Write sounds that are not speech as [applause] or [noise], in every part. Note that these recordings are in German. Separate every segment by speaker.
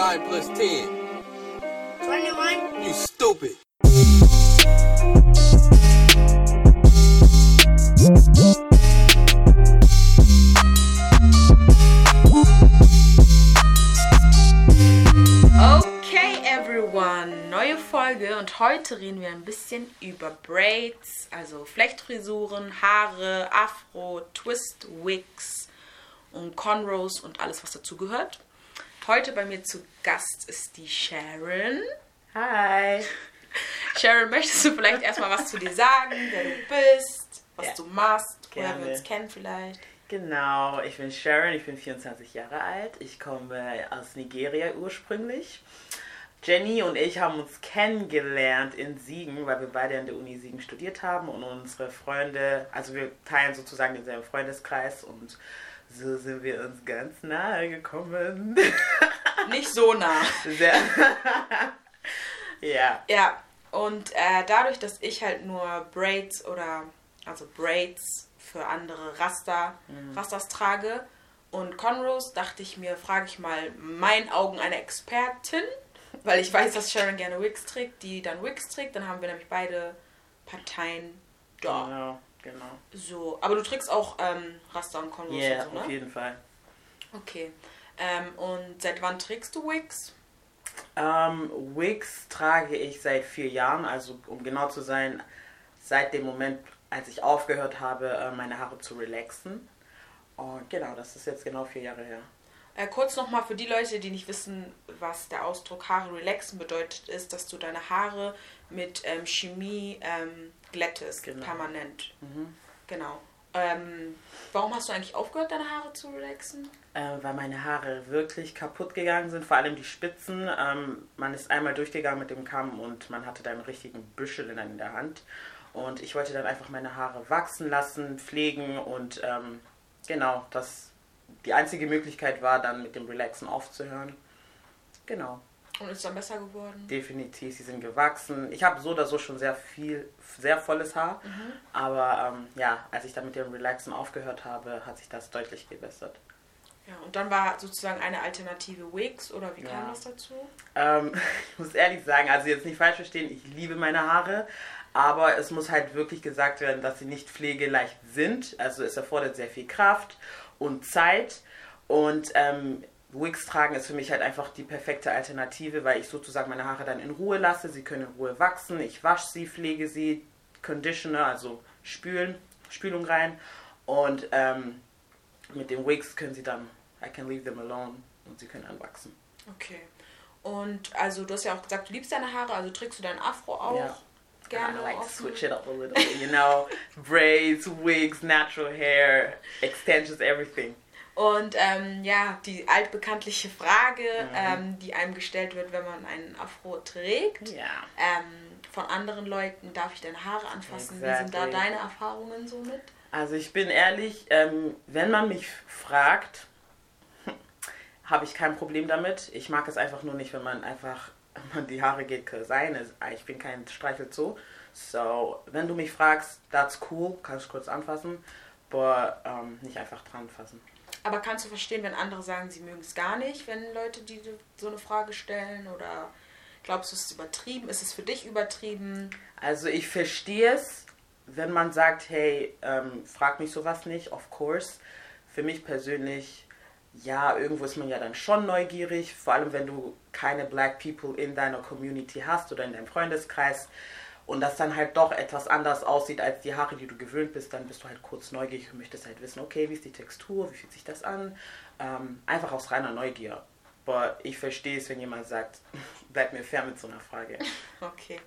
Speaker 1: 9 plus 10?
Speaker 2: 21.
Speaker 1: You stupid.
Speaker 3: Okay, everyone, neue Folge und heute reden wir ein bisschen über Braids, also Flechtfrisuren, Haare, Afro, Twist, Wigs und Cornrows und alles, was dazugehört. Heute bei mir zu Gast ist die Sharon.
Speaker 4: Hi.
Speaker 3: Sharon, möchtest du vielleicht erstmal was zu dir sagen, wer du bist, was
Speaker 4: Ja.
Speaker 3: du machst, woher wir uns kennen vielleicht?
Speaker 4: Genau, ich bin Sharon, ich bin 24 Jahre alt. Ich komme aus Nigeria ursprünglich. Jenny und ich haben uns kennengelernt in Siegen, weil wir beide an der Uni Siegen studiert haben und unsere Freunde, also wir teilen sozusagen denselben Freundeskreis und so sind wir uns ganz nahe gekommen. [laughs]
Speaker 3: Nicht so nah.
Speaker 4: Sehr. ja.
Speaker 3: Ja, und äh, dadurch, dass ich halt nur Braids oder, also Braids für andere Raster, Rastas trage und Conros, dachte ich mir, frage ich mal in meinen Augen eine Expertin, weil ich weiß, dass Sharon gerne Wigs trägt, die dann Wigs trägt, dann haben wir nämlich beide Parteien da.
Speaker 4: Genau, genau.
Speaker 3: So, aber du trägst auch ähm, Raster und
Speaker 4: Ja,
Speaker 3: und so, ne?
Speaker 4: auf jeden Fall.
Speaker 3: Okay. Ähm, und seit wann trägst du Wigs?
Speaker 4: Ähm, Wigs trage ich seit vier Jahren, also um genau zu sein, seit dem Moment, als ich aufgehört habe, äh, meine Haare zu relaxen. Und genau, das ist jetzt genau vier Jahre her.
Speaker 3: Äh, kurz nochmal für die Leute, die nicht wissen, was der Ausdruck Haare relaxen bedeutet, ist, dass du deine Haare mit ähm, Chemie ähm, glättest,
Speaker 4: Genau.
Speaker 3: permanent. Genau. Ähm, warum hast du eigentlich aufgehört, deine Haare zu relaxen?
Speaker 4: Äh, weil meine Haare wirklich kaputt gegangen sind, vor allem die Spitzen. Ähm, man ist einmal durchgegangen mit dem Kamm und man hatte dann einen richtigen Büschel in, in der Hand. Und ich wollte dann einfach meine Haare wachsen lassen, pflegen und ähm, genau, das die einzige Möglichkeit war, dann mit dem Relaxen aufzuhören. Genau.
Speaker 3: Und ist dann besser geworden?
Speaker 4: Definitiv, sie sind gewachsen. Ich habe so oder so schon sehr viel, sehr volles Haar. Aber ähm, ja, als ich dann mit dem Relaxen aufgehört habe, hat sich das deutlich gebessert.
Speaker 3: Ja, und dann war sozusagen eine Alternative Wigs oder wie kam
Speaker 4: Ja.
Speaker 3: das dazu?
Speaker 4: Ähm, [laughs] ich muss ehrlich sagen, also jetzt nicht falsch verstehen, ich liebe meine Haare. Aber es muss halt wirklich gesagt werden, dass sie nicht pflegeleicht sind. Also es erfordert sehr viel Kraft und Zeit. Und ähm, Wigs tragen ist für mich halt einfach die perfekte Alternative, weil ich sozusagen meine Haare dann in Ruhe lasse. Sie können in Ruhe wachsen. Ich wasche sie, pflege sie, Conditioner, also spülen, Spülung rein. Und ähm, mit den Wigs können sie dann, I can leave them alone und sie können dann wachsen.
Speaker 3: Okay. Und also du hast ja auch gesagt, du liebst deine Haare, also trägst du dein Afro auch
Speaker 4: Ja.
Speaker 3: gerne?
Speaker 4: I like
Speaker 3: offen?
Speaker 4: switch it up a little you know, [laughs] braids, wigs, natural hair, extensions, everything.
Speaker 3: Und ähm, ja, die altbekanntliche Frage,
Speaker 4: Mhm.
Speaker 3: ähm, die einem gestellt wird, wenn man einen Afro trägt,
Speaker 4: Ja.
Speaker 3: ähm, von anderen Leuten, darf ich deine Haare anfassen? Wie sind da
Speaker 4: Exactly.
Speaker 3: deine Erfahrungen so mit?
Speaker 4: Also ich bin ehrlich, ähm, wenn man mich fragt, [laughs] habe ich kein Problem damit. Ich mag es einfach nur nicht, wenn man einfach man die Haare geht sein. Ich bin kein Streichelzoo. So, wenn du mich fragst, that's cool, kannst du kurz anfassen, aber ähm, nicht einfach dran fassen.
Speaker 3: Aber kannst du verstehen, wenn andere sagen, sie mögen es gar nicht, wenn Leute die so eine Frage stellen? Oder glaubst du, es ist übertrieben? Ist es für dich übertrieben?
Speaker 4: Also ich verstehe es, wenn man sagt, hey, ähm, frag mich sowas nicht, of course. Für mich persönlich, ja, irgendwo ist man ja dann schon neugierig, vor allem wenn du keine Black People in deiner Community hast oder in deinem Freundeskreis und das dann halt doch etwas anders aussieht als die Haare, die du gewöhnt bist, dann bist du halt kurz neugierig und möchtest halt wissen, okay, wie ist die Textur, wie fühlt sich das an? Ähm, einfach aus reiner Neugier. Aber ich verstehe es, wenn jemand sagt, [laughs] bleib mir fern mit so einer Frage. [laughs]
Speaker 3: Okay.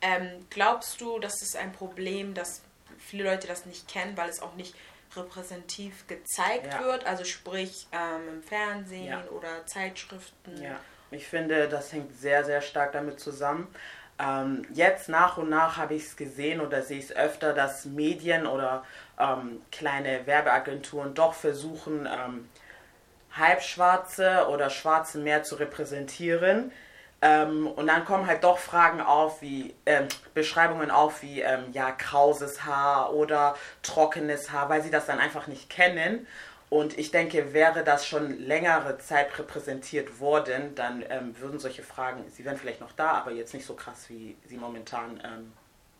Speaker 3: Ähm, glaubst du, dass es ein Problem, dass viele Leute das nicht kennen, weil es auch nicht repräsentativ gezeigt
Speaker 4: Ja.
Speaker 3: wird? Also sprich ähm, im Fernsehen
Speaker 4: Ja.
Speaker 3: oder Zeitschriften?
Speaker 4: Ja, ich finde, das hängt sehr, sehr stark damit zusammen. Ähm, jetzt nach und nach habe ich es gesehen oder sehe ich es öfter, dass Medien oder ähm, kleine Werbeagenturen doch versuchen, ähm, Halbschwarze oder Schwarze mehr zu repräsentieren. Ähm, und dann kommen halt doch Fragen auf, wie ähm, Beschreibungen auf, wie ähm, ja krauses Haar oder trockenes Haar, weil sie das dann einfach nicht kennen. Und ich denke, wäre das schon längere Zeit repräsentiert worden, dann ähm, würden solche Fragen, sie wären vielleicht noch da, aber jetzt nicht so krass, wie sie momentan ähm,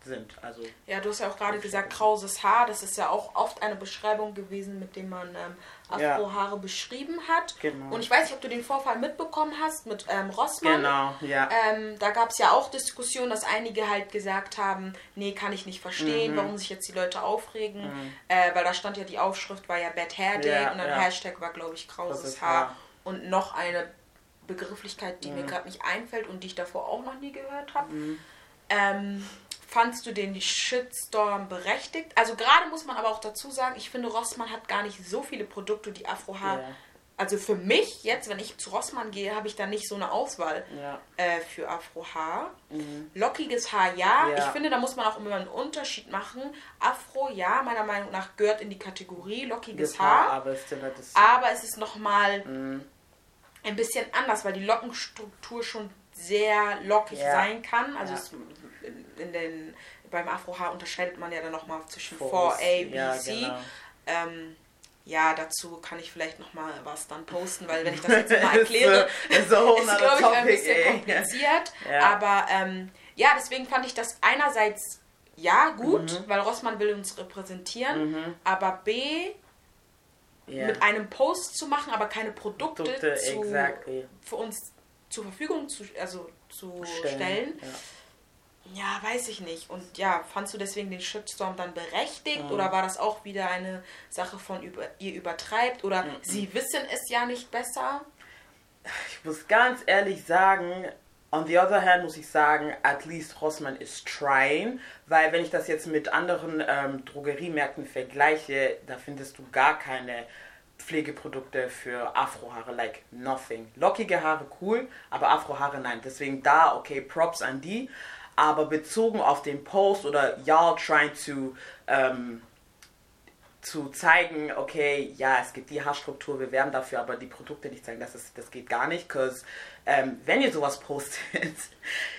Speaker 4: sind. Also
Speaker 3: Ja, du hast ja auch gerade gesagt, krauses Haar. Das ist ja auch oft eine Beschreibung gewesen, mit dem man ähm,
Speaker 4: Ja.
Speaker 3: Afrohaare beschrieben hat.
Speaker 4: Genau.
Speaker 3: Und ich weiß nicht, ob du den Vorfall mitbekommen hast mit ähm, Rossmann.
Speaker 4: genau, ja.
Speaker 3: Ähm, da gab es ja auch Diskussionen, dass einige halt gesagt haben, nee, kann ich nicht
Speaker 4: Mhm.
Speaker 3: verstehen, warum sich jetzt die Leute aufregen. Äh, weil da stand ja, die Aufschrift war ja Bad Hair Day
Speaker 4: Ja,
Speaker 3: und dann
Speaker 4: ja.
Speaker 3: Hashtag war, glaube ich, krauses
Speaker 4: Krauses
Speaker 3: Haar.
Speaker 4: Haar.
Speaker 3: Und noch eine Begrifflichkeit, die
Speaker 4: Mhm.
Speaker 3: mir gerade nicht einfällt und die ich davor auch noch nie gehört habe. Ähm, fandst du den Shitstorm berechtigt? Also gerade muss man aber auch dazu sagen, ich finde, Rossmann hat gar nicht so viele Produkte, die Afrohaar...
Speaker 4: Ja.
Speaker 3: Also für mich jetzt, wenn ich zu Rossmann gehe, habe ich da nicht so eine Auswahl
Speaker 4: Ja.
Speaker 3: äh, für Afrohaar. Lockiges Haar, ja.
Speaker 4: Ja.
Speaker 3: Ich finde, da muss man auch immer einen Unterschied machen. Afro, ja, meiner Meinung nach gehört in die Kategorie lockiges
Speaker 4: Das
Speaker 3: Haar.
Speaker 4: aber.
Speaker 3: Aber es ist nochmal
Speaker 4: Mhm.
Speaker 3: ein bisschen anders, weil die Lockenstruktur schon sehr lockig
Speaker 4: Ja.
Speaker 3: sein kann. Also
Speaker 4: Ja.
Speaker 3: in, den, beim Afrohaar unterscheidet man ja dann nochmal zwischen
Speaker 4: Force.
Speaker 3: 4A, B,
Speaker 4: Ja,
Speaker 3: C.
Speaker 4: genau.
Speaker 3: Ähm, ja, dazu kann ich vielleicht nochmal was dann posten, weil wenn ich das [laughs] jetzt mal erkläre,
Speaker 4: ist so
Speaker 3: ist, [laughs] glaube ich, ein bisschen
Speaker 4: ey.
Speaker 3: kompliziert. [laughs] Aber ähm, ja, deswegen fand ich das einerseits ja gut,
Speaker 4: Mhm.
Speaker 3: weil Rossmann will uns repräsentieren, aber B mit einem Post zu machen, aber keine Produkte,
Speaker 4: Produkte,
Speaker 3: zu,
Speaker 4: exactly.
Speaker 3: für uns zur Verfügung zu, also zu stellen.
Speaker 4: Stellen. Ja.
Speaker 3: Ja, weiß ich nicht. Und ja, fandst du deswegen den Shitstorm dann berechtigt
Speaker 4: Mhm.
Speaker 3: oder war das auch wieder eine Sache von über, ihr übertreibt oder
Speaker 4: Mhm.
Speaker 3: sie wissen es ja nicht besser?
Speaker 4: Ich muss ganz ehrlich sagen, on the other hand muss ich sagen, at least Rossmann is trying, weil wenn ich das jetzt mit anderen ähm, Drogeriemärkten vergleiche, da findest du gar keine Pflegeprodukte für Afrohaare, like nothing. Lockige Haare cool, aber Afrohaare nein. Deswegen da, okay, Props an die. Aber bezogen auf den Post oder y'all trying to ähm, zu zeigen, okay, ja, es gibt die Haarstruktur, wir werben dafür, aber die Produkte nicht zeigen, das, ist, das geht gar nicht, because ähm, wenn ihr sowas postet, [laughs]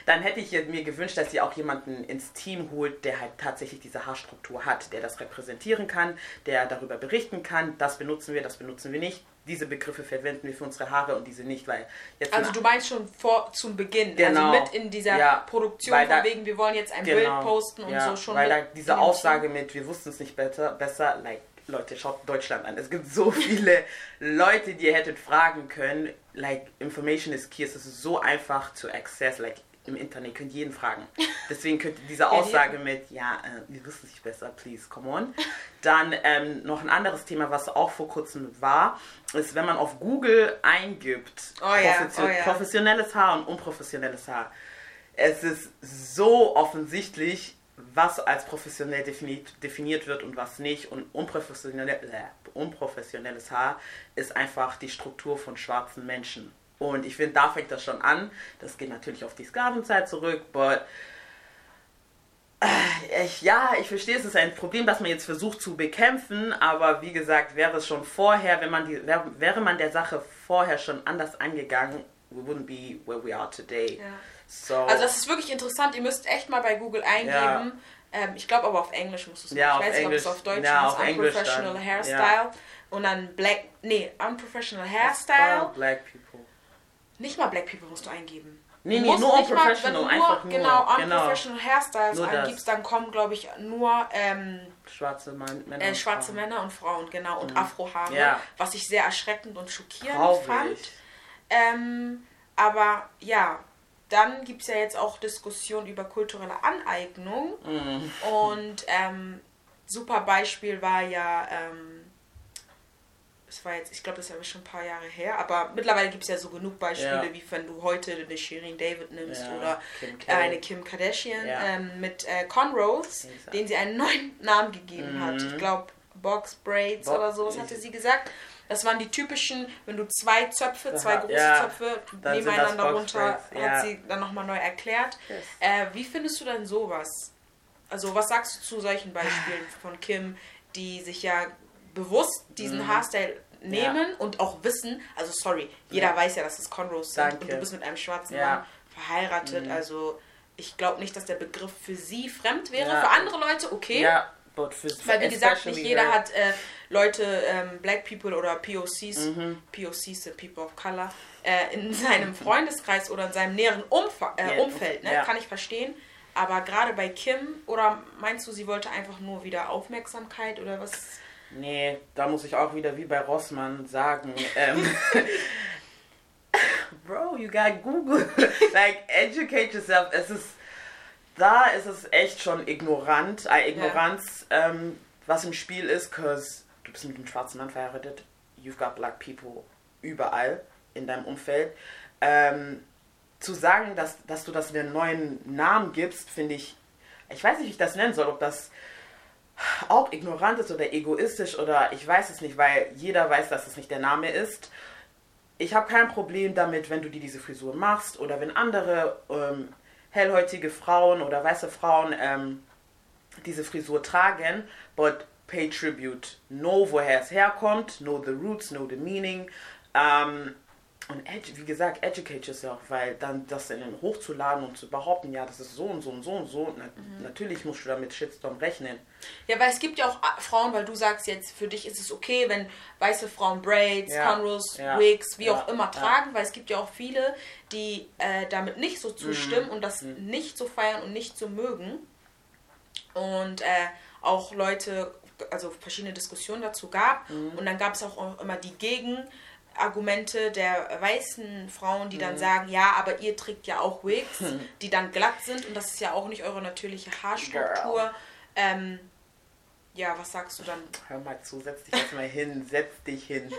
Speaker 4: dann hätte ich mir gewünscht, dass ihr auch jemanden ins Team holt, der halt tatsächlich diese Haarstruktur hat, der das repräsentieren kann, der darüber berichten kann, das benutzen wir, das benutzen wir nicht, diese Begriffe verwenden wir für unsere Haare und diese nicht, weil jetzt
Speaker 3: Also du meinst schon vor zum Beginn,
Speaker 4: Genau.
Speaker 3: also mit in dieser
Speaker 4: Ja,
Speaker 3: Produktion von
Speaker 4: da-
Speaker 3: wegen, wir wollen jetzt ein
Speaker 4: Genau,
Speaker 3: Bild posten und
Speaker 4: ja,
Speaker 3: so schon.
Speaker 4: Weil da diese Aussage mit, wir wussten es nicht besser, besser, like, Leute, schaut Deutschland an. Es gibt so [laughs] viele Leute, die ihr hättet fragen können. Like, information is key. Es ist so einfach zu access. Like, im Internet ihr könnt jeden fragen. [laughs] Deswegen könnt ihr diese
Speaker 3: die-
Speaker 4: Aussage mit, ja, äh, wir wussten es nicht besser, please, come on. [laughs] Dann ähm, noch ein anderes Thema, was auch vor kurzem war, ist, wenn man auf Google eingibt,
Speaker 3: Oh ja,
Speaker 4: profession-
Speaker 3: oh ja.
Speaker 4: professionelles Haar und unprofessionelles Haar. Es ist so offensichtlich, was als professionell definiert, definiert wird und was nicht. Und unprofessionelle, äh, unprofessionelles Haar ist einfach die Struktur von schwarzen Menschen. Und ich finde, da fängt das schon an. Das geht natürlich auf die Sklavenzeit zurück, but äh, ich, ja, ich verstehe, es ist ein Problem, das man jetzt versucht zu bekämpfen, aber wie gesagt, wäre es schon vorher, wenn man die, wäre, wäre man der Sache vorher schon anders angegangen, we wouldn't be where we are today.
Speaker 3: Ja.
Speaker 4: So,
Speaker 3: Also das ist wirklich interessant. Ihr müsst echt mal bei Google eingeben. Ähm, ich glaube aber auf Englisch musst du es
Speaker 4: Ja.
Speaker 3: Ich
Speaker 4: auf
Speaker 3: weiß nicht, ob
Speaker 4: Englisch.
Speaker 3: es auf Deutsch
Speaker 4: Ja,
Speaker 3: ist.
Speaker 4: auf Englisch
Speaker 3: Unprofessional
Speaker 4: dann.
Speaker 3: Hairstyle.
Speaker 4: Ja.
Speaker 3: Und dann Black. Nee, Unprofessional Hairstyle.
Speaker 4: Black people.
Speaker 3: Nicht mal Black People musst du eingeben.
Speaker 4: Nee, nee, nur
Speaker 3: mal- wenn du nur,
Speaker 4: einfach nur.
Speaker 3: Genau,
Speaker 4: Genau.
Speaker 3: Unprofessional Hairstyles
Speaker 4: Nur
Speaker 3: eingibst, dann kommen, glaube ich, nur ähm,
Speaker 4: Schwarze Mann, Männer.
Speaker 3: äh,
Speaker 4: und
Speaker 3: schwarze
Speaker 4: Frauen.
Speaker 3: Männer und Frauen, genau, und Afrohaare,
Speaker 4: Ja.
Speaker 3: was ich sehr erschreckend und schockierend
Speaker 4: Traurig.
Speaker 3: fand. Ähm, aber ja, dann gibt es ja jetzt auch Diskussionen über kulturelle Aneignung.
Speaker 4: Mhm.
Speaker 3: Und ähm, super Beispiel war ja, ähm, es war jetzt, ich glaube, das ist ja schon ein paar Jahre her, aber mittlerweile gibt es ja so genug Beispiele,
Speaker 4: Ja.
Speaker 3: wie wenn du heute eine Shirin David nimmst
Speaker 4: Ja,
Speaker 3: oder
Speaker 4: Kim
Speaker 3: eine Kim Kardashian
Speaker 4: Ja.
Speaker 3: ähm, mit äh, Conrose,
Speaker 4: Exakt.
Speaker 3: den sie einen neuen Namen gegeben hat.
Speaker 4: Mhm.
Speaker 3: Ich glaube, Box Braids
Speaker 4: Bo-
Speaker 3: oder sowas hatte sie gesagt. Das waren die typischen, wenn du zwei Zöpfe, zwei große
Speaker 4: ja.
Speaker 3: Zöpfe nebeneinander
Speaker 4: das
Speaker 3: runter, hat sie dann nochmal neu erklärt.
Speaker 4: Yes.
Speaker 3: Äh, wie findest du denn sowas? Also, was sagst du zu solchen Beispielen von Kim, die sich ja bewusst diesen
Speaker 4: Mhm.
Speaker 3: Haarstyle nehmen und auch wissen, also sorry, jeder
Speaker 4: Ja.
Speaker 3: weiß ja, dass es Conros sind
Speaker 4: Danke.
Speaker 3: und du bist mit einem schwarzen
Speaker 4: Ja.
Speaker 3: Mann verheiratet,
Speaker 4: Mhm.
Speaker 3: also ich glaube nicht, dass der Begriff für sie fremd wäre.
Speaker 4: Ja.
Speaker 3: Für andere Leute okay.
Speaker 4: Ja,
Speaker 3: Weil wie gesagt, nicht jeder hat äh, Leute, ähm, Black People oder POCs,
Speaker 4: Mhm.
Speaker 3: POCs sind People of Color, äh, in [laughs] seinem [laughs] Freundeskreis oder in seinem näheren Umfa äh,
Speaker 4: Ja,
Speaker 3: Umfeld, ne?
Speaker 4: ja.
Speaker 3: kann ich verstehen. Aber gerade bei Kim, oder meinst du, sie wollte einfach nur wieder Aufmerksamkeit oder was?
Speaker 4: Nee, da muss ich auch wieder wie bei Rossmann sagen. Ähm, [laughs] Bro, you got Google. [laughs] like, educate yourself. Es ist, da ist es echt schon ignorant, äh, Ignoranz, ähm, was im Spiel ist, cause du bist mit einem schwarzen Mann verheiratet. You've got black people überall in deinem Umfeld. Ähm, zu sagen, dass, dass du das einen neuen Namen gibst, finde ich, ich weiß nicht, wie ich das nennen soll, ob das auch ignorant ist oder egoistisch oder ich weiß es nicht, weil jeder weiß, dass es nicht der Name ist. Ich habe kein Problem damit, wenn du dir diese Frisur machst oder wenn andere ähm, hellhäutige Frauen oder weiße Frauen ähm, diese Frisur tragen, but pay tribute. Know, woher es herkommt, know the roots, know the meaning. Ähm, und wie gesagt, educate yourself, weil dann das in den hochzuladen und zu behaupten, ja, das ist so und so und so und so, na, natürlich musst du damit Shitstorm rechnen.
Speaker 3: Ja, weil es gibt ja auch äh, Frauen, weil du sagst jetzt, für dich ist es okay, wenn weiße Frauen Braids,
Speaker 4: Ja,
Speaker 3: Cornrows,
Speaker 4: ja,
Speaker 3: Wigs, wie
Speaker 4: ja,
Speaker 3: auch immer tragen, weil es gibt ja auch viele, die äh, damit nicht so zustimmen
Speaker 4: Mhm,
Speaker 3: und das nicht so feiern und nicht so mögen. Und äh, auch Leute, also verschiedene Diskussionen dazu gab.
Speaker 4: Mhm.
Speaker 3: Und dann gab es auch, immer die Gegenargumente der weißen Frauen, die
Speaker 4: Mhm.
Speaker 3: dann sagen, ja, aber ihr trägt ja auch Wigs, [laughs] die dann glatt sind und das ist ja auch nicht eure natürliche Haarstruktur. Ähm, ja, was sagst du dann?
Speaker 4: Hör mal zu, setz dich jetzt mal hin, setz dich hin.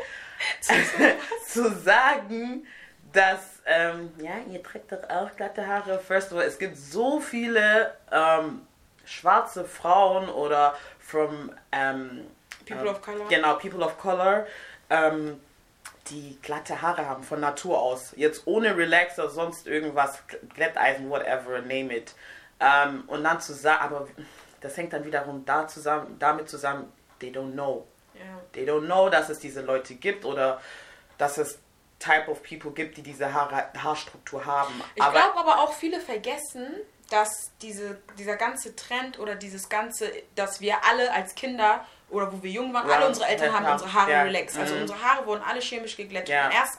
Speaker 4: [laughs] [laughs] zu sagen, dass, ähm, ja, ihr trägt doch auch glatte Haare. First of all, es gibt so viele ähm, schwarze Frauen oder from ähm,
Speaker 3: People
Speaker 4: ähm,
Speaker 3: of Color.
Speaker 4: Genau, People of Color, ähm, die glatte Haare haben von Natur aus. Jetzt ohne Relaxer, sonst irgendwas, Glätteisen, whatever, name it. Ähm, und dann zu sagen, aber das hängt dann wiederum da zusammen, damit zusammen, they don't know.
Speaker 3: Ja.
Speaker 4: They don't know, dass es diese Leute gibt oder dass es Type of People gibt, die diese Haare, Haarstruktur haben.
Speaker 3: Ich glaube aber auch viele vergessen, dass diese, dieser ganze Trend oder dieses ganze, dass wir alle als Kinder oder wo wir jung waren,
Speaker 4: Ja,
Speaker 3: alle unsere Eltern haben unsere Haare
Speaker 4: ja,
Speaker 3: relaxed. Also
Speaker 4: mhm.
Speaker 3: unsere Haare wurden alle chemisch geglättet.
Speaker 4: Ja.
Speaker 3: Und erst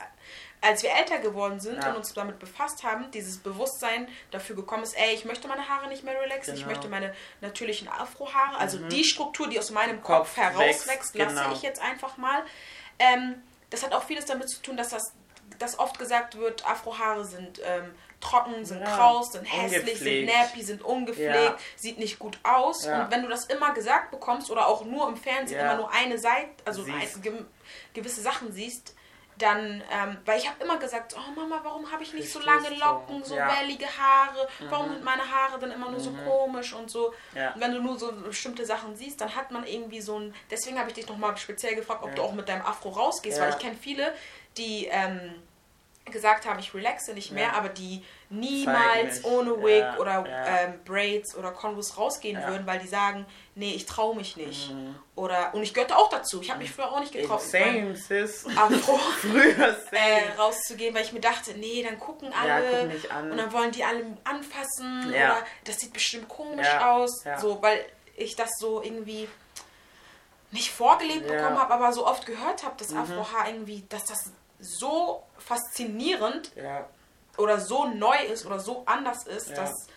Speaker 3: als wir älter geworden sind und uns damit befasst haben, dieses Bewusstsein dafür gekommen ist, ey, ich möchte meine Haare nicht mehr relaxen, ich
Speaker 4: Genau. Mhm.
Speaker 3: möchte meine natürlichen Afrohaare, also die Struktur, die aus meinem
Speaker 4: Kopf
Speaker 3: Kopf, herauswächst,
Speaker 4: wächst,
Speaker 3: lasse
Speaker 4: genau.
Speaker 3: ich jetzt einfach mal. Ähm, das hat auch vieles damit zu tun, dass das dass oft gesagt wird, Afrohaare sind ähm, trocken, sind
Speaker 4: Ja,
Speaker 3: kraus, sind hässlich, sind nappy, sind ungepflegt,
Speaker 4: Ja.
Speaker 3: sieht nicht gut aus.
Speaker 4: Ja.
Speaker 3: Und wenn du das immer gesagt bekommst oder auch nur im Fernsehen immer nur eine Seite, also ein, ge gewisse Sachen siehst, dann, ähm, weil ich habe immer gesagt, oh Mama, warum habe ich nicht so
Speaker 4: Verstehst
Speaker 3: lange. Locken, so
Speaker 4: Ja. Mhm.
Speaker 3: wellige Haare, warum sind meine Haare dann immer nur so komisch und so.
Speaker 4: Ja.
Speaker 3: Und wenn du nur so bestimmte Sachen siehst, dann hat man irgendwie so ein, deswegen habe ich dich nochmal speziell gefragt, ob
Speaker 4: Ja.
Speaker 3: du auch mit deinem Afro rausgehst, weil ich kenne viele, die ähm, gesagt haben, ich relaxe nicht mehr,
Speaker 4: Ja.
Speaker 3: aber die niemals ohne Wig
Speaker 4: Ja,
Speaker 3: oder
Speaker 4: ja.
Speaker 3: ähm, Braids oder Converse rausgehen würden, weil die sagen, nee, ich traue mich nicht. Oder und ich gehörte auch dazu. Ich habe mich früher auch nicht getraut,
Speaker 4: Same, sis. [laughs]
Speaker 3: Afro [laughs]
Speaker 4: Früher same.
Speaker 3: äh, rauszugehen, weil ich mir dachte, nee, dann gucken alle
Speaker 4: guck mich an.
Speaker 3: und dann wollen die alle anfassen oder das sieht bestimmt komisch aus, so weil ich das so irgendwie nicht vorgelebt.
Speaker 4: Mhm.
Speaker 3: bekommen habe, aber so oft gehört habe, dass Afrohaar irgendwie, dass das so faszinierend
Speaker 4: ja.
Speaker 3: oder so neu ist oder so anders ist,
Speaker 4: Ja.
Speaker 3: dass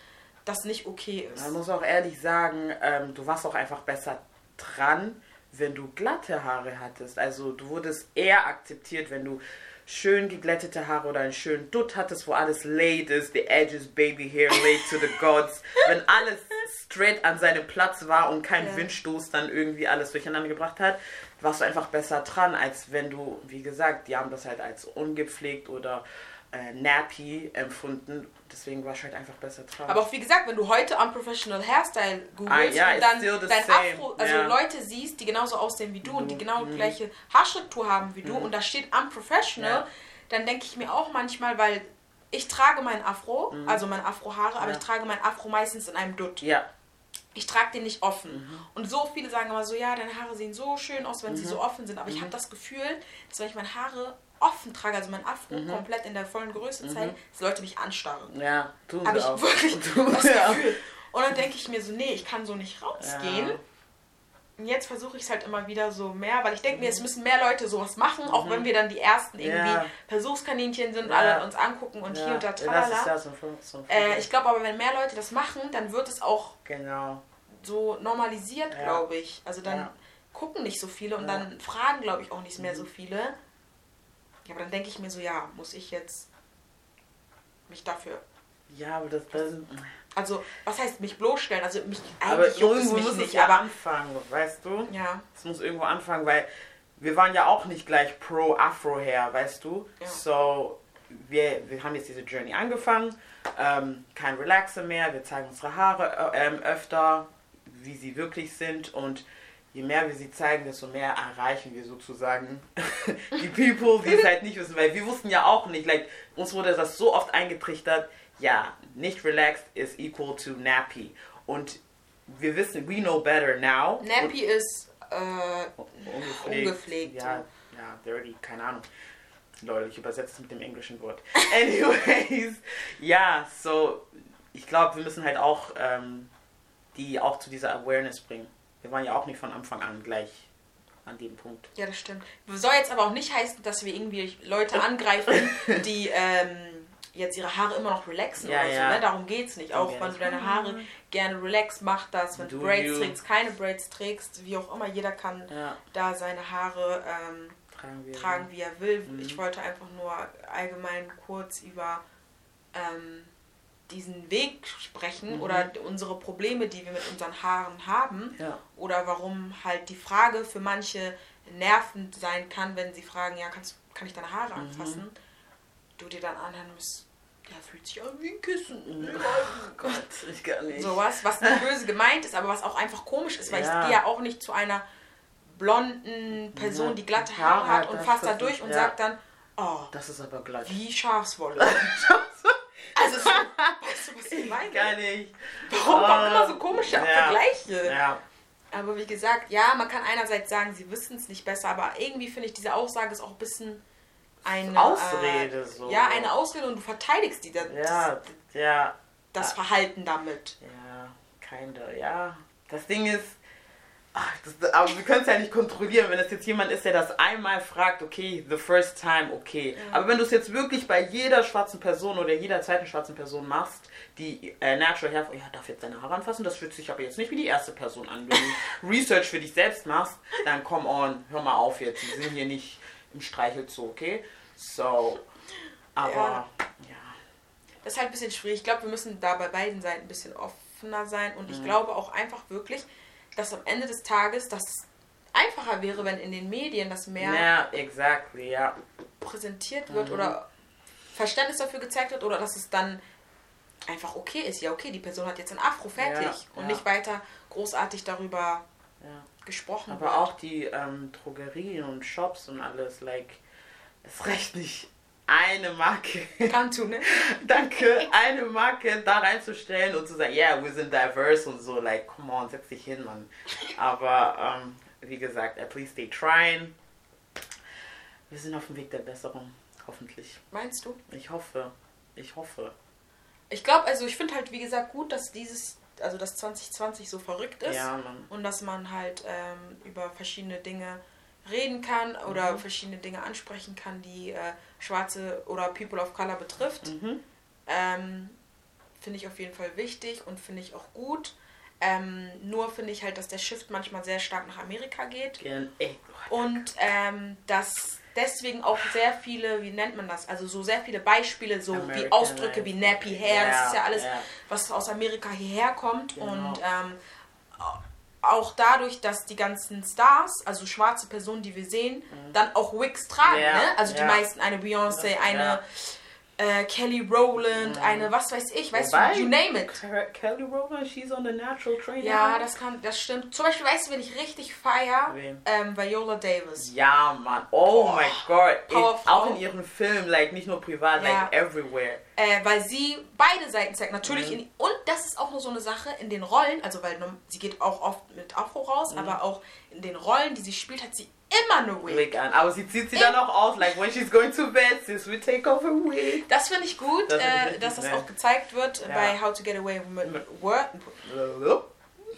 Speaker 3: das nicht okay ist.
Speaker 4: Man muss auch ehrlich sagen, ähm, du warst auch einfach besser dran, wenn du glatte Haare hattest. Also du wurdest eher akzeptiert, wenn du schön geglättete Haare oder einen schönen Dutt hattest, wo alles laid ist, the edges, baby hair laid to the gods. [laughs] Wenn alles straight an seinem Platz war und kein
Speaker 3: Ja.
Speaker 4: Windstoß dann irgendwie alles durcheinander gebracht hat, warst du einfach besser dran, als wenn du, wie gesagt, die haben das halt als ungepflegt oder äh, nappy empfunden. Deswegen warst du halt einfach besser dran.
Speaker 3: Aber auch wie gesagt, wenn du heute Unprofessional Hairstyle googelst
Speaker 4: Ah, ja,
Speaker 3: und dann dein
Speaker 4: same,
Speaker 3: Afro, also
Speaker 4: ja.
Speaker 3: Leute siehst, die genauso aussehen wie du und die
Speaker 4: Mhm,
Speaker 3: genau
Speaker 4: mhm.
Speaker 3: gleiche Haarstruktur haben wie du und da steht Unprofessional,
Speaker 4: Ja.
Speaker 3: dann denke ich mir auch manchmal, weil ich trage mein Afro, also mein Afrohaare, aber
Speaker 4: Mhm.
Speaker 3: Ich trage mein Afro meistens in einem Dutt.
Speaker 4: ja,
Speaker 3: Ich trage den nicht offen.
Speaker 4: Mhm.
Speaker 3: Und so viele sagen immer so, ja, deine Haare sehen so schön aus, wenn sie
Speaker 4: Mhm.
Speaker 3: so offen sind. Aber ich habe das Gefühl, dass wenn ich meine Haare offen trage, also mein Afro
Speaker 4: Mhm.
Speaker 3: komplett in der vollen Größe zeige, dass Leute mich anstarren.
Speaker 4: ja, tun
Speaker 3: Habe
Speaker 4: sie
Speaker 3: ich
Speaker 4: auch.
Speaker 3: wirklich [laughs]
Speaker 4: Tun
Speaker 3: das
Speaker 4: sie.
Speaker 3: Gefühl. Und dann denke ich mir so, nee, ich kann so nicht rausgehen.
Speaker 4: Ja.
Speaker 3: Jetzt versuche ich es halt immer wieder so mehr, weil ich denke mir, es müssen mehr Leute sowas machen, auch wenn wir dann die ersten irgendwie
Speaker 4: Ja.
Speaker 3: Versuchskaninchen sind und
Speaker 4: Ja.
Speaker 3: alle uns angucken und
Speaker 4: Ja,
Speaker 3: hier und da
Speaker 4: das ist
Speaker 3: tralala.
Speaker 4: ja so so
Speaker 3: Äh, ich glaube aber, wenn mehr Leute das machen, dann wird es auch
Speaker 4: Genau.
Speaker 3: so normalisiert, glaube ich. Also dann gucken nicht so viele und dann fragen, glaube ich, auch nicht mehr so
Speaker 4: Mhm.
Speaker 3: viele. Ja, aber dann denke ich mir so, ja, muss ich jetzt mich dafür.
Speaker 4: Ja, aber das, das
Speaker 3: Also, was heißt mich bloßstellen? Also mich
Speaker 4: aber
Speaker 3: eigentlich es
Speaker 4: irgendwo
Speaker 3: mich
Speaker 4: muss es
Speaker 3: nicht,
Speaker 4: ja
Speaker 3: aber
Speaker 4: anfangen, weißt du?
Speaker 3: ja.
Speaker 4: Es muss irgendwo anfangen, weil wir waren ja auch nicht gleich pro Afro her, weißt du?
Speaker 3: Ja.
Speaker 4: So, wir, wir haben jetzt diese Journey angefangen, ähm, kein Relaxer mehr, wir zeigen unsere Haare äh, ähm, öfter, wie sie wirklich sind und je mehr wir sie zeigen, desto mehr erreichen wir sozusagen [laughs] die People, die es halt nicht wissen, weil wir wussten ja auch nicht, like, uns wurde das so oft eingetrichtert, ja, nicht relaxed is equal to nappy und wir wissen, we know better now.
Speaker 3: Nappy ist äh,
Speaker 4: Ungepflegt.
Speaker 3: Ungepflegt,
Speaker 4: Ja, ja, dirty, keine Ahnung. Leute, ich übersetze es mit dem englischen Wort. [laughs] Anyways, ja, so, ich glaube, wir müssen halt auch ähm, die auch zu dieser Awareness bringen. Wir waren ja auch nicht von Anfang an gleich an dem Punkt.
Speaker 3: Ja, das stimmt. Soll jetzt aber auch nicht heißen, dass wir irgendwie Leute angreifen, [laughs] die ähm, jetzt ihre Haare immer noch relaxen
Speaker 4: Ja,
Speaker 3: oder so.
Speaker 4: ja.
Speaker 3: Ne? Darum geht's nicht. Auch wenn du deine Haare gerne relax mach das, wenn du Braids
Speaker 4: you.
Speaker 3: trägst, keine Braids trägst, wie auch immer, jeder kann
Speaker 4: Ja,
Speaker 3: da seine Haare ähm,
Speaker 4: tragen wir.
Speaker 3: tragen, wie er will.
Speaker 4: Mhm.
Speaker 3: Ich wollte einfach nur allgemein kurz über ähm, diesen Weg sprechen
Speaker 4: Mhm.
Speaker 3: oder unsere Probleme, die wir mit unseren Haaren haben
Speaker 4: Ja,
Speaker 3: oder warum halt die Frage für manche nervend sein kann, wenn sie fragen, ja, kannst, kann ich deine Haare
Speaker 4: Mhm.
Speaker 3: anfassen? Du dir dann anhören musst, ja, fühlt sich an wie ein Kissen.
Speaker 4: Mhm. Gott, ich gar nicht.
Speaker 3: Sowas, was nicht böse gemeint ist, aber was auch einfach komisch ist, weil
Speaker 4: Ja.
Speaker 3: ich gehe ja auch nicht zu einer blonden Person, die glatte
Speaker 4: Haare
Speaker 3: hat und fasst da durch und
Speaker 4: ja.
Speaker 3: sagt dann, oh,
Speaker 4: Das ist aber glatt.
Speaker 3: wie Schafswolle. [laughs] also, so, weißt du, was ich meine?
Speaker 4: Gar nicht.
Speaker 3: Warum
Speaker 4: Ah,
Speaker 3: immer so komische
Speaker 4: ja.
Speaker 3: Vergleiche?
Speaker 4: Ja,
Speaker 3: Aber wie gesagt, ja, man kann einerseits sagen, sie wissen es nicht besser, aber irgendwie finde ich, diese Aussage ist auch ein bisschen eine
Speaker 4: Ausrede so.
Speaker 3: Äh, ja, eine Ausrede und du verteidigst die, das,
Speaker 4: Ja, ja,
Speaker 3: das Verhalten damit.
Speaker 4: Ja, kinda, ja. Das Ding ist, ach, das, aber wir können es ja nicht kontrollieren, wenn es jetzt jemand ist, der das einmal fragt, okay, the first time, okay. Aber wenn du es jetzt wirklich bei jeder schwarzen Person oder jeder zweiten schwarzen Person machst, die äh, natural hair, ja, darf jetzt deine Haare anfassen, das fühlt sich aber jetzt nicht wie die erste Person an. Wenn du [laughs] Research für dich selbst machst, dann come on, hör mal auf jetzt, wir sind hier nicht im Streichelzoo, okay? So, aber,
Speaker 3: Ja.
Speaker 4: ja.
Speaker 3: Das ist halt ein bisschen schwierig. Ich glaube, wir müssen da bei beiden Seiten ein bisschen offener sein und
Speaker 4: Mhm.
Speaker 3: ich glaube auch einfach wirklich, dass am Ende des Tages das einfacher wäre, wenn in den Medien das mehr
Speaker 4: Ja, exactly, ja.
Speaker 3: präsentiert wird
Speaker 4: Mhm.
Speaker 3: oder Verständnis dafür gezeigt wird oder dass es dann einfach okay ist. Ja, okay, die Person hat jetzt ein Afro fertig
Speaker 4: Ja,
Speaker 3: und
Speaker 4: ja.
Speaker 3: nicht weiter großartig darüber
Speaker 4: ja.
Speaker 3: gesprochen
Speaker 4: Aber
Speaker 3: wird.
Speaker 4: auch die ähm, Drogerien und Shops und alles, like, es reicht nicht eine Marke, [laughs]
Speaker 3: Kantu, ne?
Speaker 4: danke, eine Marke da reinzustellen und zu sagen, yeah, wir sind diverse und so, like, come on, setz dich hin, Mann. Aber, ähm, wie gesagt, at least they trying. Wir sind auf dem Weg der Besserung, hoffentlich.
Speaker 3: Meinst du?
Speaker 4: Ich hoffe, ich hoffe.
Speaker 3: Ich glaube, also ich finde halt, wie gesagt, gut, dass dieses, also dass 2020 so verrückt ist
Speaker 4: Ja,
Speaker 3: und dass man halt ähm, über verschiedene Dinge reden kann oder
Speaker 4: Mhm.
Speaker 3: verschiedene Dinge ansprechen kann, die äh, Schwarze oder People of Color betrifft.
Speaker 4: Mhm.
Speaker 3: Ähm, finde ich auf jeden Fall wichtig und finde ich auch gut. Ähm, nur finde ich halt, dass der Shift manchmal sehr stark nach Amerika geht
Speaker 4: Ey,
Speaker 3: und ähm, dass deswegen auch sehr viele, wie nennt man das, also so sehr viele Beispiele, so wie
Speaker 4: Americanized.
Speaker 3: Ausdrücke wie Nappy Hair, das
Speaker 4: Ja,
Speaker 3: ist ja alles,
Speaker 4: ja.
Speaker 3: was aus Amerika hierher kommt
Speaker 4: Genau.
Speaker 3: und ähm, auch dadurch, dass die ganzen Stars, also schwarze Personen, die wir sehen, dann auch Wigs tragen,
Speaker 4: Mhm. Ja,
Speaker 3: ne? Also die meisten, eine Beyoncé,
Speaker 4: Das-
Speaker 3: eine. Äh, Kelly Rowland, eine was weiß ich, weißt
Speaker 4: Wobei,
Speaker 3: du, you name it.
Speaker 4: Kelly Rowland, she's on the natural train.
Speaker 3: Ja, das kann, das stimmt. Zum Beispiel, weißt du, wen ich richtig feier? Ähm, Viola Davis.
Speaker 4: Ja, Mann. Oh
Speaker 3: Boah.
Speaker 4: my god. In,
Speaker 3: Powerfrau.
Speaker 4: auch in ihren Filmen, like nicht nur privat,
Speaker 3: Ja.
Speaker 4: like everywhere.
Speaker 3: Äh, weil sie beide Seiten zeigt. Natürlich,
Speaker 4: Mhm.
Speaker 3: in, und das ist auch nur so eine Sache in den Rollen, also weil sie geht auch oft mit Afro raus,
Speaker 4: Mhm.
Speaker 3: aber auch in den Rollen, die sie spielt, hat sie immer eine Wig.
Speaker 4: Wig an. Aber sie zieht sie dann auch aus, like when she's going to bed, sis, we take off her wig.
Speaker 3: Das finde ich gut,
Speaker 4: Das ich
Speaker 3: äh,
Speaker 4: richtig
Speaker 3: dass das auch gezeigt wird
Speaker 4: Ja.
Speaker 3: bei How to Get Away with Word.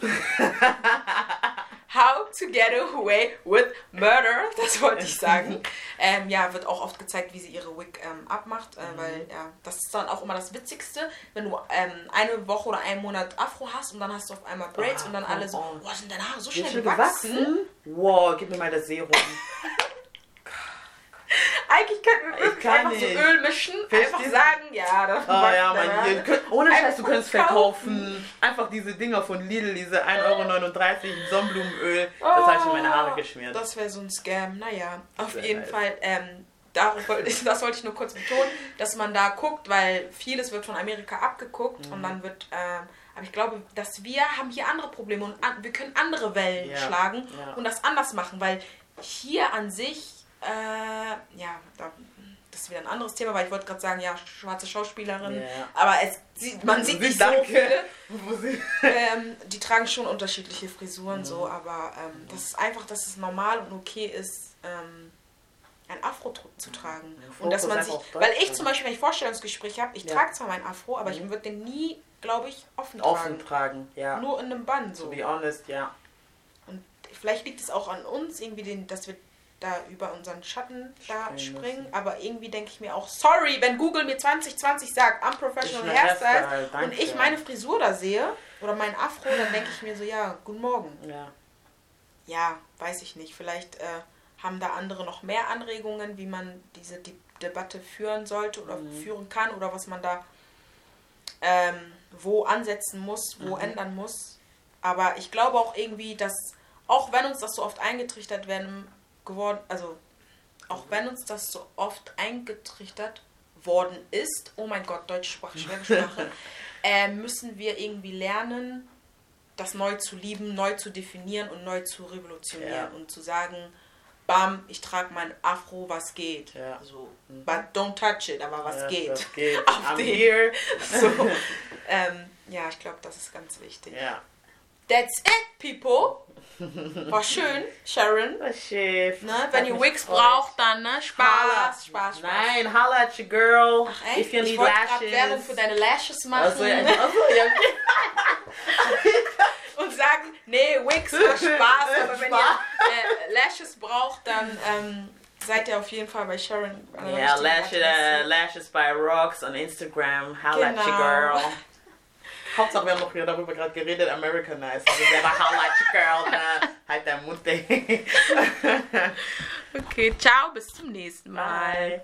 Speaker 3: [laughs] How to get away with murder, das wollte ich sagen. [laughs] ähm, ja, wird auch oft gezeigt, wie sie ihre Wig ähm, abmacht, äh, weil ja, das ist dann auch immer das Witzigste, wenn du ähm, eine Woche oder einen Monat Afro hast und dann hast du auf einmal Braids
Speaker 4: Ah,
Speaker 3: und dann alle so, boah, sind deine Haare so schnell
Speaker 4: schon
Speaker 3: gewachsen.
Speaker 4: Wow, gib mir mal das Serum. [laughs]
Speaker 3: Eigentlich könnten wir
Speaker 4: Ich
Speaker 3: wirklich einfach
Speaker 4: nicht.
Speaker 3: so Öl mischen,
Speaker 4: Verstehst
Speaker 3: einfach sagen, ja, das
Speaker 4: Oh
Speaker 3: macht
Speaker 4: ja,
Speaker 3: Haare.
Speaker 4: ihr könnt, ohne Scheiß, du könntest verkaufen. Einfach diese Dinger von Lidl, diese 1,39 Euro Sonnenblumenöl. Das habe ich in meine Haare geschmiert.
Speaker 3: Das wäre so ein Scam. Naja, auf
Speaker 4: Sehr
Speaker 3: jeden
Speaker 4: nice.
Speaker 3: Fall. Ähm, darauf wollte ich, das wollte ich nur kurz betonen, dass man da guckt, weil vieles wird von Amerika abgeguckt
Speaker 4: Mhm.
Speaker 3: und dann wird. Ähm, aber ich glaube, dass wir haben hier andere Probleme und an, wir können andere Wellen
Speaker 4: Ja,
Speaker 3: schlagen
Speaker 4: ja.
Speaker 3: und das anders machen, weil hier an sich, äh, ja, da, das ist wieder ein anderes Thema, weil ich wollte gerade sagen, ja, schwarze Schauspielerin,
Speaker 4: Ja.
Speaker 3: aber es sieht, man sieht
Speaker 4: Sie-
Speaker 3: nicht so
Speaker 4: danke.
Speaker 3: viele. [laughs]
Speaker 4: Wo sie-
Speaker 3: ähm, die tragen schon unterschiedliche Frisuren so,
Speaker 4: Mhm.
Speaker 3: aber ähm, das ist einfach, dass es normal und okay ist, ähm, ein Afro zu tragen.
Speaker 4: Ja,
Speaker 3: und dass man sich, weil ich zum Beispiel, wenn ich Vorstellungsgespräche habe, ich
Speaker 4: Ja.
Speaker 3: trage zwar meinen Afro, aber ich
Speaker 4: Mhm.
Speaker 3: würde den nie, glaube ich, offen,
Speaker 4: Offen
Speaker 3: tragen.
Speaker 4: tragen, ja.
Speaker 3: Nur in einem Band
Speaker 4: To
Speaker 3: so.
Speaker 4: be honest, ja.
Speaker 3: Und vielleicht liegt es auch an uns, irgendwie, den, dass wir da über unseren Schatten da
Speaker 4: Springen
Speaker 3: springen. Aber irgendwie denke ich mir auch, sorry, wenn Google mir 2020 sagt, unprofessional Hairstyle
Speaker 4: Hairstyle,
Speaker 3: und ich meine Frisur da sehe oder mein Afro, dann denke ich mir so, ja, guten Morgen.
Speaker 4: Ja.
Speaker 3: Ja, weiß ich nicht. Vielleicht äh, haben da andere noch mehr Anregungen, wie man diese De Debatte führen sollte oder
Speaker 4: Mhm.
Speaker 3: führen kann oder was man da ähm, wo ansetzen muss, wo
Speaker 4: Mhm.
Speaker 3: ändern muss. Aber ich glaube auch irgendwie, dass auch wenn uns das so oft eingetrichtert werden geworden, also auch wenn uns das so oft eingetrichtert worden ist, oh mein Gott, deutsche Sprache, schwere Sprache, [laughs] äh, müssen wir irgendwie lernen, das neu zu lieben, neu zu definieren und neu zu revolutionieren
Speaker 4: Ja.
Speaker 3: und zu sagen, bam, ich trage mein Afro, was geht.
Speaker 4: Ja.
Speaker 3: So, but don't touch it, aber was
Speaker 4: ja,
Speaker 3: geht.
Speaker 4: Das [laughs] geht.
Speaker 3: Den-
Speaker 4: here.
Speaker 3: So, [laughs] ähm, ja, ich glaube, das ist ganz wichtig.
Speaker 4: Ja.
Speaker 3: That's it, people. War schön, Sharon.
Speaker 4: Das Schiff.
Speaker 3: Ne? Wenn ihr Wigs braucht, dann ne? Spaß, Spaß, Spaß.
Speaker 4: Nein, holla at your girl.
Speaker 3: Ach, echt?
Speaker 4: If you
Speaker 3: ich
Speaker 4: need
Speaker 3: wollte gerade. Werbung für deine Lashes machen
Speaker 4: Also, ja, also, [laughs] ja,
Speaker 3: und sagen, nee, Wigs war Spaß, [laughs] aber wenn ihr äh, Lashes braucht, dann ähm, seid ihr auf jeden Fall bei Sharon. der
Speaker 4: Ja,
Speaker 3: richtigen
Speaker 4: lashes, uh, lashes by Rocks on Instagram. Holla at your
Speaker 3: Genau.
Speaker 4: girl. [laughs] Hauptsache, wir haben noch darüber gerade geredet, Americanized. Also selber holla at your girl. Ne? Halt dein Mund. [laughs]
Speaker 3: Okay, ciao, bis zum nächsten Mal.
Speaker 4: Bye.